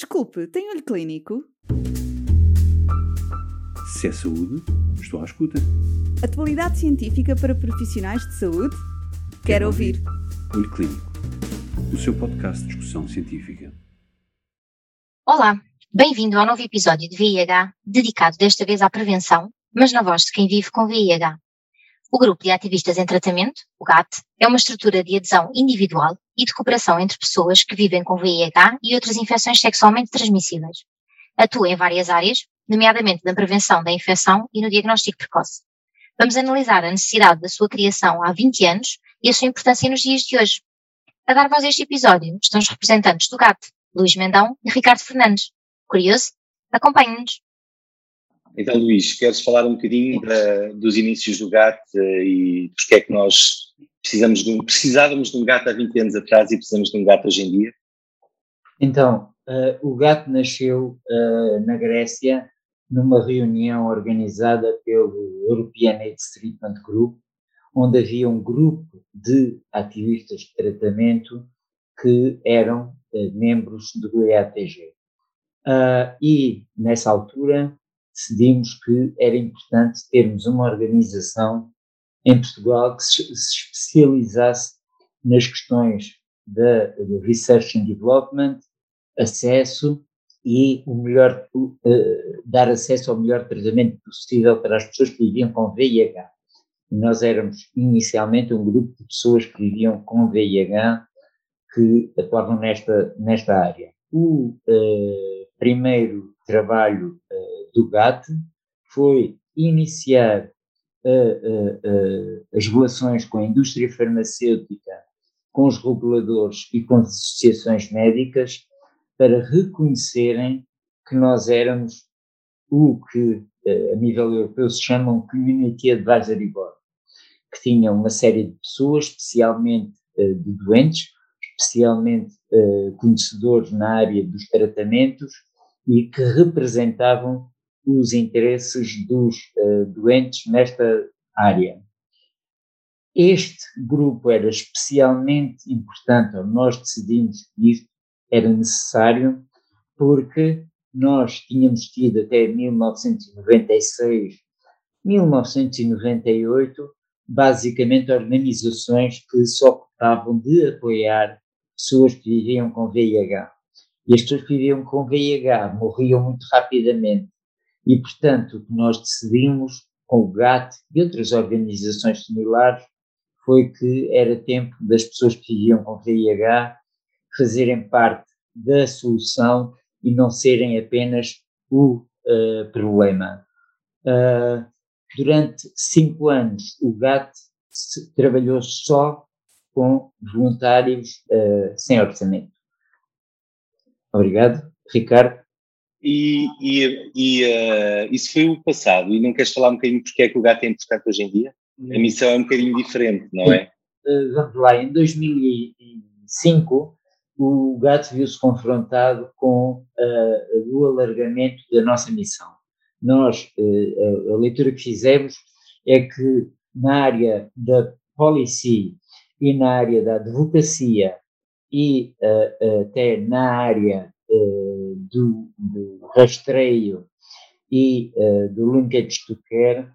Desculpe, tem olho clínico? Se é saúde, estou à escuta. Atualidade científica para profissionais de saúde? Quero, Quero ouvir. ouvir. Olho Clínico, o seu podcast de discussão científica. Olá, bem-vindo ao novo episódio de VIH, dedicado desta vez à prevenção, mas na voz de quem vive com VIH. O Grupo de Ativistas em Tratamento, o GAT, é uma estrutura de adesão individual e de cooperação entre pessoas que vivem com VIH e outras infecções sexualmente transmissíveis. Atua em várias áreas, nomeadamente na prevenção da infecção e no diagnóstico precoce. Vamos analisar a necessidade da sua criação há 20 anos e a sua importância nos dias de hoje. A dar voz a este episódio estão os representantes do GAT, Luís Mendão e Ricardo Fernandes. Curioso? Acompanhe-nos. Então, Luís, queres falar um bocadinho da, dos inícios do GAT uh, e porque é que nós precisamos de um, precisávamos de um GAT há 20 anos atrás e precisamos de um GAT hoje em dia? Então, uh, o GAT nasceu uh, na Grécia numa reunião organizada pelo European AIDS Treatment Group, onde havia um grupo de ativistas de tratamento que eram membros do EATG. e, nessa altura, decidimos que era importante termos uma organização em Portugal que se, especializasse nas questões da research and development, acesso e o melhor, uh, dar acesso ao melhor tratamento possível para as pessoas que viviam com VIH. Nós éramos inicialmente um grupo de pessoas que viviam com VIH que atuavam nesta, nesta área. O uh, primeiro trabalho uh, do GATT foi iniciar as relações com a indústria farmacêutica, com os reguladores e com as associações médicas para reconhecerem que nós éramos o que a nível europeu se chama um Community Advisory Board, que tinha uma série de pessoas, especialmente de doentes, especialmente conhecedores na área dos tratamentos e que representavam os interesses dos uh, doentes nesta área. Este grupo era especialmente importante, ou nós decidimos que isto era necessário, porque nós tínhamos tido até 1996, 1998, basicamente organizações que se ocupavam de apoiar pessoas que viviam com VIH. E as pessoas que viviam com VIH morriam muito rapidamente e, portanto, o que nós decidimos com o GAT e outras organizações similares foi que era tempo das pessoas que viviam com VIH fazerem parte da solução e não serem apenas o uh, problema. Uh, durante cinco anos, o GAT trabalhou só com voluntários uh, sem orçamento. Obrigado, Ricardo. E, e, e uh, isso foi o passado. E não queres falar um bocadinho porque é que o gato é importante hoje em dia? A missão é um bocadinho diferente, não é? Uh, vamos lá, em 2005 o gato viu-se confrontado com uh, o alargamento da nossa missão. Nós, a leitura que fizemos é que na área da policy e na área da advocacia e até na área do, do rastreio e uh, do linkage to care,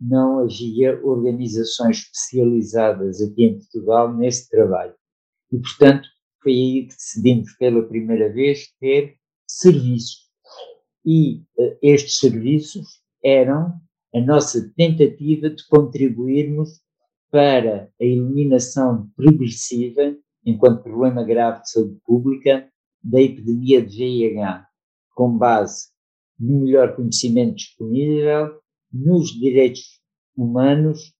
não havia organizações especializadas aqui em Portugal nesse trabalho. E, portanto, foi aí que decidimos pela primeira vez ter serviços. E uh, estes serviços eram a nossa tentativa de contribuirmos para a eliminação progressiva, enquanto problema grave de saúde pública, da epidemia de VIH, com base no melhor conhecimento disponível, nos direitos humanos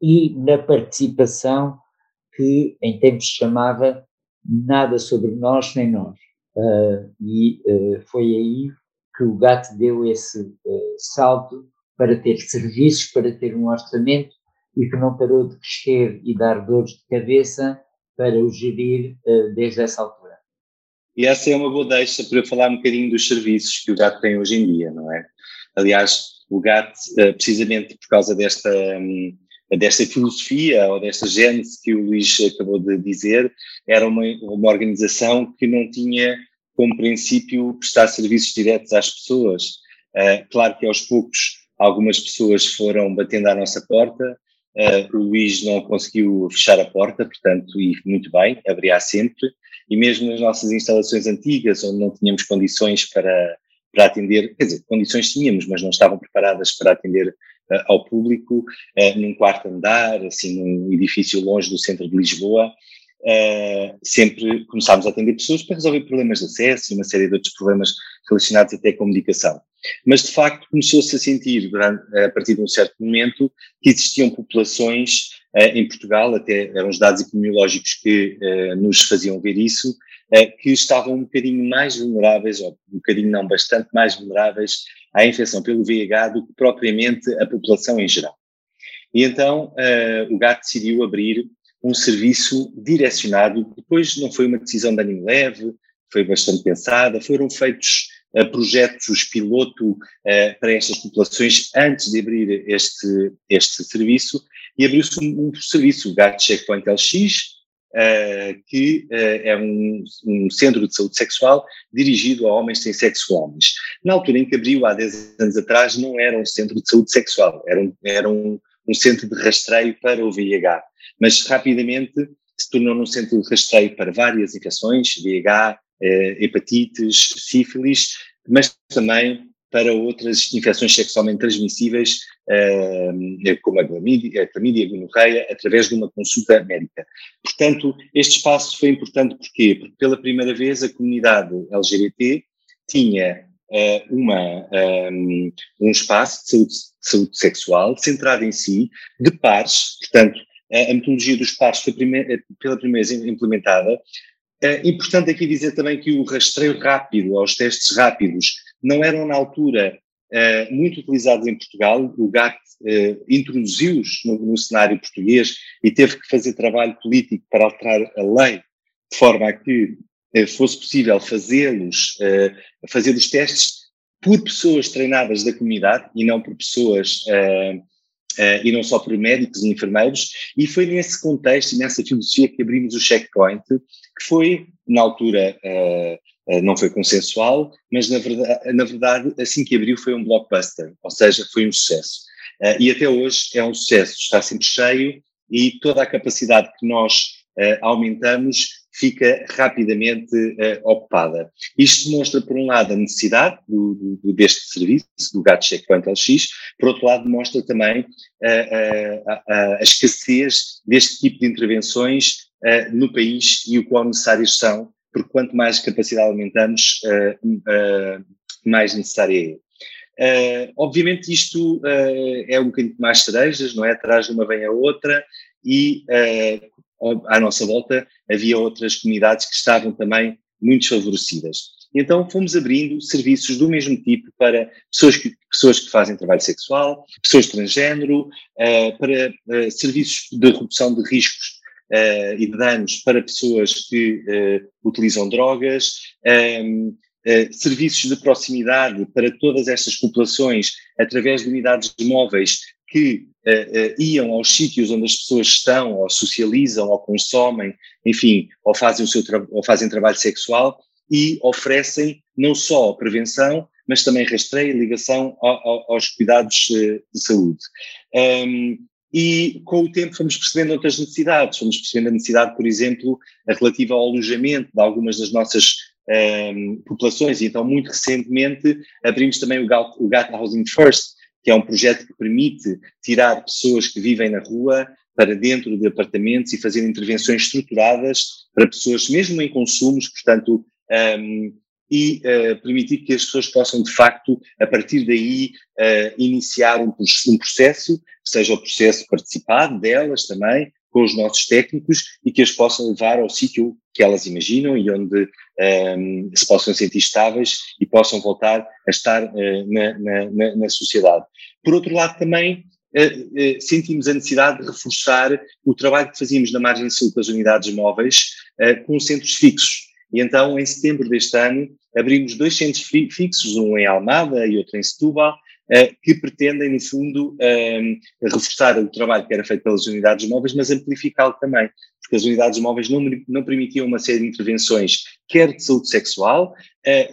e na participação que em tempos chamava Nada sobre nós nem nós. Uh, e uh, foi aí que o GAT deu esse uh, salto para ter serviços, para ter um orçamento e que não parou de crescer e dar dores de cabeça para o gerir desde essa altura. E essa é uma boa deixa para falar um bocadinho dos serviços que o GAT tem hoje em dia, não é? Aliás, o GAT, eh, precisamente por causa desta, hum, desta filosofia ou desta gênese que o Luís acabou de dizer, era uma, uma organização que não tinha como princípio, prestar serviços diretos às pessoas. Uh, claro que aos poucos algumas pessoas foram batendo à nossa porta, uh, o Luís não conseguiu fechar a porta, portanto, e muito bem, abrirá sempre, e mesmo nas nossas instalações antigas, onde não tínhamos condições para, para atender, quer dizer, condições tínhamos, mas não estavam preparadas para atender uh, ao público, uh, num quarto andar, assim, num edifício longe do centro de Lisboa, Uh, sempre começámos a atender pessoas para resolver problemas de acesso e uma série de outros problemas relacionados até com medicação. Mas, de facto, começou-se a sentir, a partir de um certo momento, que existiam populações uh, em Portugal, até eram os dados epidemiológicos que uh, nos faziam ver isso, que estavam um bocadinho mais vulneráveis, ou um bocadinho não, bastante mais vulneráveis à infecção pelo VIH do que propriamente a população em geral. E então o GAT decidiu abrir um serviço direcionado. Depois não foi uma decisão de ânimo leve, foi bastante pensada, foram feitos projetos piloto uh, para estas populações antes de abrir este, este serviço e abriu-se um, um, serviço, o GAT Checkpoint LX, uh, que é um, um, centro de saúde sexual dirigido a homens sem sexo homens. Na altura em que abriu, há 10 anos atrás, não era um centro de saúde sexual, era um, era um, um centro de rastreio para o VIH mas rapidamente se tornou num centro de rastreio para várias infecções, VIH, eh, hepatites, sífilis, mas também para outras infecções sexualmente transmissíveis, eh, como a clamídia, a clamídia, a gonorreia, através de uma consulta médica. Portanto, este espaço foi importante porquê? Porque pela primeira vez a comunidade LGBT tinha eh, uma, um, espaço de saúde, de saúde sexual centrado em si, de pares, portanto, a metodologia dos pares foi pela primeira vez implementada. É importante aqui dizer também que o rastreio rápido, aos testes rápidos, não eram na altura uh, muito utilizados em Portugal. O GAT uh, introduziu-os no, no, cenário português e teve que fazer trabalho político para alterar a lei de forma a que fosse possível fazê-los, fazer os testes por pessoas treinadas da comunidade e não por pessoas uh, e não só por médicos e enfermeiros, e foi nesse contexto e nessa filosofia que abrimos o checkpoint, que foi, na altura, uh, não foi consensual, mas na verdade, na verdade, assim que abriu foi um blockbuster, ou seja, foi um sucesso. e até hoje é um sucesso, está sempre cheio e toda a capacidade que nós aumentamos fica rapidamente uh, ocupada. Isto demonstra, por um lado, a necessidade do, do, deste serviço, do GAT Checkpoint LX, por outro lado, demonstra também uh, uh, a escassez deste tipo de intervenções no país e o quão necessárias são, porque quanto mais capacidade aumentamos, mais necessária é. obviamente isto é um bocadinho mais cerejas, não é? Atrás uma vem a outra e à nossa volta havia outras comunidades que estavam também muito desfavorecidas. Então fomos abrindo serviços do mesmo tipo para pessoas que, pessoas que fazem trabalho sexual, pessoas transgênero, uh, para uh, serviços de redução de riscos uh, e de danos para pessoas que utilizam drogas, um, serviços de proximidade para todas estas populações através de unidades móveis que uh, uh, iam aos sítios onde as pessoas estão, ou socializam, ou consomem, enfim, ou fazem, o seu ou fazem trabalho sexual e oferecem não só prevenção, mas também rastreio e ligação ao, ao, aos cuidados uh, de saúde. Um, e com o tempo fomos percebendo outras necessidades, fomos percebendo a necessidade, por exemplo, relativa ao alojamento de algumas das nossas um, populações, e então muito recentemente abrimos também o GAT, o GAT Housing First, que é um projeto que permite tirar pessoas que vivem na rua para dentro de apartamentos e fazer intervenções estruturadas para pessoas, mesmo em consumos, portanto, um, e uh, permitir que as pessoas possam, de facto, a partir daí, uh, iniciar um, um, processo, seja o processo participado delas também, com os nossos técnicos, e que as possam levar ao sítio que elas imaginam e onde um, se possam sentir estáveis e possam voltar a estar uh, na, na, na, sociedade. Por outro lado, também uh, uh, sentimos a necessidade de reforçar o trabalho que fazíamos na margem sul com as unidades móveis com centros fixos. E então, em setembro deste ano, abrimos dois centros fixos, um em Almada e outro em Setúbal, que pretendem, no fundo, reforçar o trabalho que era feito pelas unidades móveis, mas amplificá-lo também, porque as unidades móveis não, não permitiam uma série de intervenções, quer de saúde sexual,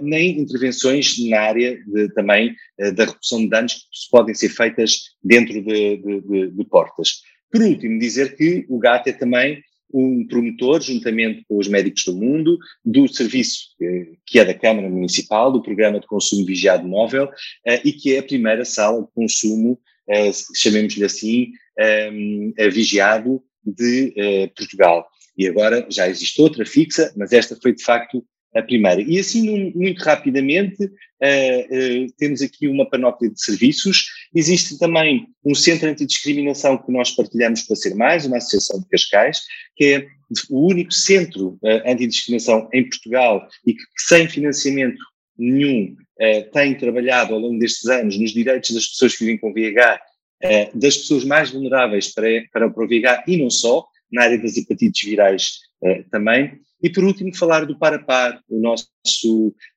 nem intervenções na área de, também da redução de danos que podem ser feitas dentro de, de, de, de portas. Por último, dizer que o GAT é também um promotor, juntamente com os médicos do mundo, do serviço eh, que é da Câmara Municipal, do Programa de Consumo Vigiado Móvel, eh, e que é a primeira sala de consumo, eh, chamemos-lhe assim, vigiado de Portugal. E agora já existe outra fixa, mas esta foi de facto a primeira. E assim, muito rapidamente, temos aqui uma panóplia de serviços. Existe também um centro antidiscriminação que nós partilhamos para ser mais, uma associação de Cascais, que é o único centro uh, antidiscriminação em Portugal e que, sem financiamento nenhum, tem trabalhado ao longo destes anos nos direitos das pessoas que vivem com VIH, das pessoas mais vulneráveis para, para, o VIH e não só, na área das hepatites virais também. E por último, falar do Para Par, o nosso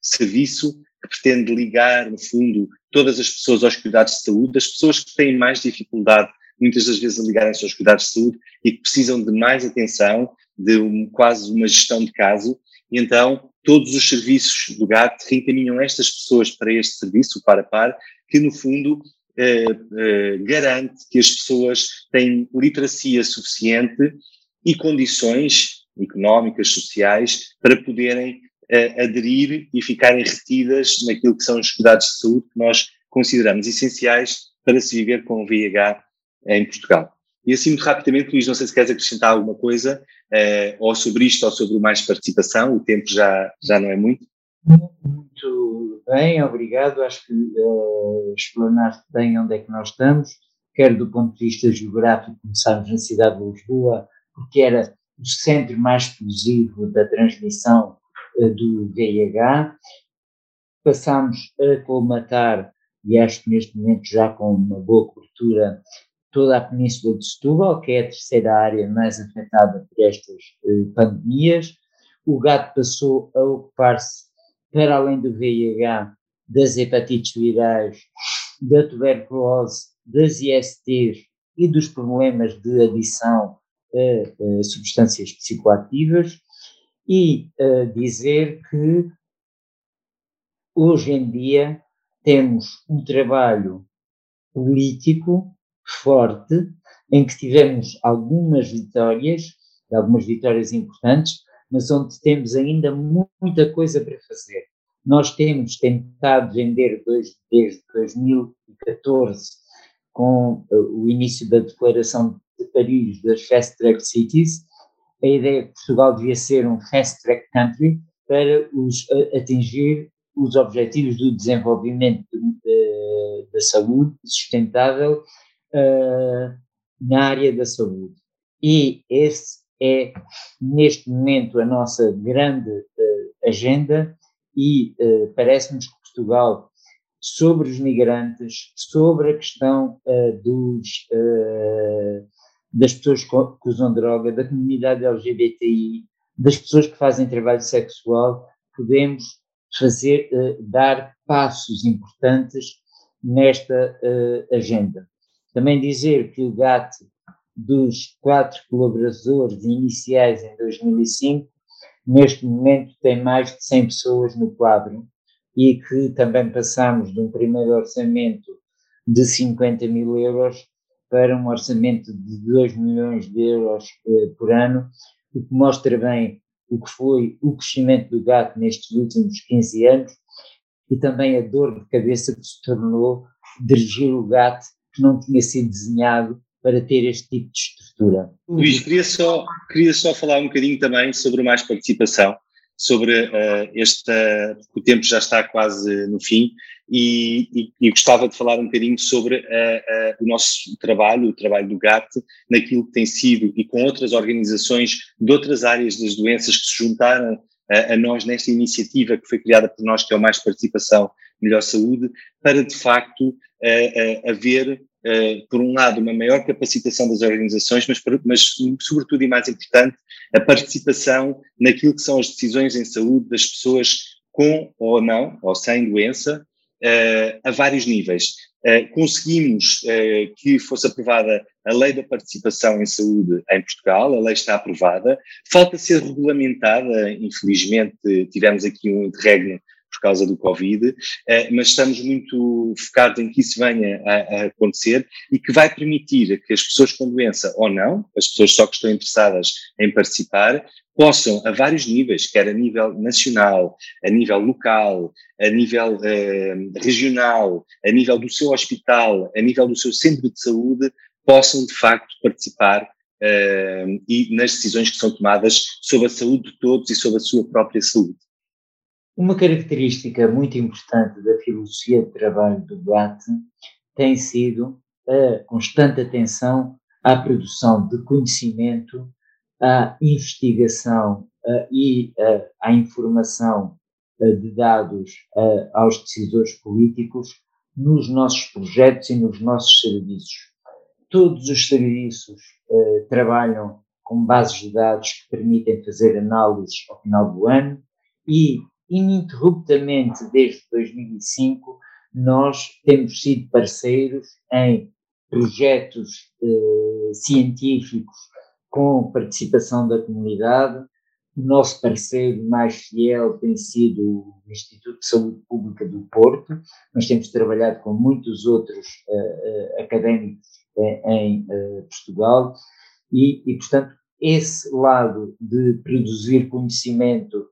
serviço que pretende ligar, no fundo, todas as pessoas aos cuidados de saúde, as pessoas que têm mais dificuldade, muitas das vezes, a ligarem-se aos cuidados de saúde e que precisam de mais atenção, de um, quase uma gestão de caso. E então, todos os serviços do GAT reencaminham estas pessoas para este serviço, o Para Par, que no fundo eh, eh, garante que as pessoas têm literacia suficiente e condições económicas, sociais, para poderem uh, aderir e ficarem retidas naquilo que são os cuidados de saúde que nós consideramos essenciais para se viver com o VIH em Portugal. E assim, muito rapidamente, Luís, não sei se queres acrescentar alguma coisa, uh, ou sobre isto, ou sobre mais participação, o tempo já, já não é muito. Muito bem, obrigado. Acho que uh, explanaste bem onde é que nós estamos, quer do ponto de vista geográfico, começámos na cidade de Lisboa, porque era o centro mais explosivo da transmissão do VIH. Passamos a colmatar, e acho que neste momento já com uma boa cobertura, toda a Península de Setúbal, que é a terceira área mais afetada por estas uh, pandemias. O GAT passou a ocupar-se, para além do VIH, das hepatites virais, da tuberculose, das ISTs e dos problemas de adição a, a substâncias psicoativas e dizer que hoje em dia temos um trabalho político forte em que tivemos algumas vitórias, algumas vitórias importantes, mas onde temos ainda muita coisa para fazer. Nós temos tentado vender dois, desde 2014, com o início da Declaração de Paris das Fast Track Cities, a ideia que Portugal devia ser um Fast Track Country para os, atingir os objetivos do desenvolvimento da saúde sustentável uh, na área da saúde. E esse é, neste momento, a nossa grande uh, agenda e uh, parece-nos que Portugal, sobre os migrantes, sobre a questão dos das pessoas que usam droga, da comunidade LGBTI, das pessoas que fazem trabalho sexual, podemos fazer, uh, dar passos importantes nesta uh, agenda. Também dizer que o GAT, dos quatro colaboradores iniciais em 2005, neste momento tem mais de 100 pessoas no quadro e que também passamos de um primeiro orçamento de 50 mil euros para um orçamento de 2 milhões de euros eh, por ano, o que mostra bem o que foi o crescimento do gato nestes últimos 15 anos e também a dor de cabeça que se tornou dirigir o gato que não tinha sido desenhado para ter este tipo de estrutura. Luís, queria só, queria só falar um bocadinho também sobre mais participação, sobre uh, esta, o tempo já está quase no fim, e, e, e, gostava de falar um bocadinho sobre uh, uh, o nosso trabalho, o trabalho do GAT, naquilo que tem sido e com outras organizações de outras áreas das doenças que se juntaram uh, a nós nesta iniciativa que foi criada por nós, que é o Mais Participação, Melhor Saúde, para de facto haver, por um lado, uma maior capacitação das organizações, mas, mas sobretudo e mais importante, a participação naquilo que são as decisões em saúde das pessoas com ou não, ou sem doença, uh, a vários níveis, Uh, conseguimos uh, que fosse aprovada a lei da participação em saúde em Portugal, a lei está aprovada, falta ser regulamentada, infelizmente tivemos aqui um interregno por causa do Covid, eh, mas estamos muito focados em que isso venha a, a, acontecer e que vai permitir que as pessoas com doença ou não, as pessoas só que estão interessadas em participar, possam, a vários níveis, quer a nível nacional, a nível local, a nível eh, regional, a nível do seu hospital, a nível do seu centro de saúde, possam de facto participar uh, e nas decisões que são tomadas sobre a saúde de todos e sobre a sua própria saúde. Uma característica muito importante da filosofia de trabalho do GATT tem sido a constante atenção à produção de conhecimento, à investigação e à informação de dados aos decisores políticos nos nossos projetos e nos nossos serviços. Todos os serviços uh, trabalham com bases de dados que permitem fazer análises ao final do ano e, ininterruptamente, desde 2005, nós temos sido parceiros em projetos uh, científicos com participação da comunidade. O nosso parceiro mais fiel tem sido o Instituto de Saúde Pública do Porto. Nós temos trabalhado com muitos outros uh, uh, académicos em uh, Portugal e, e, portanto, esse lado de produzir conhecimento,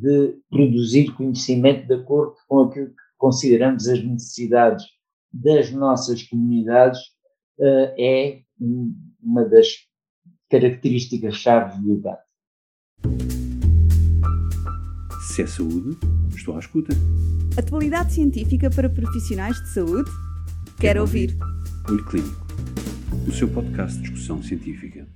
de produzir conhecimento de acordo com aquilo que consideramos as necessidades das nossas comunidades, uh, é uma das características-chave do GAT. Se é saúde, estou à escuta. Atualidade científica para profissionais de saúde? Quero, Quero ouvir. ouvir. Olho Clínico o seu podcast de discussão científica.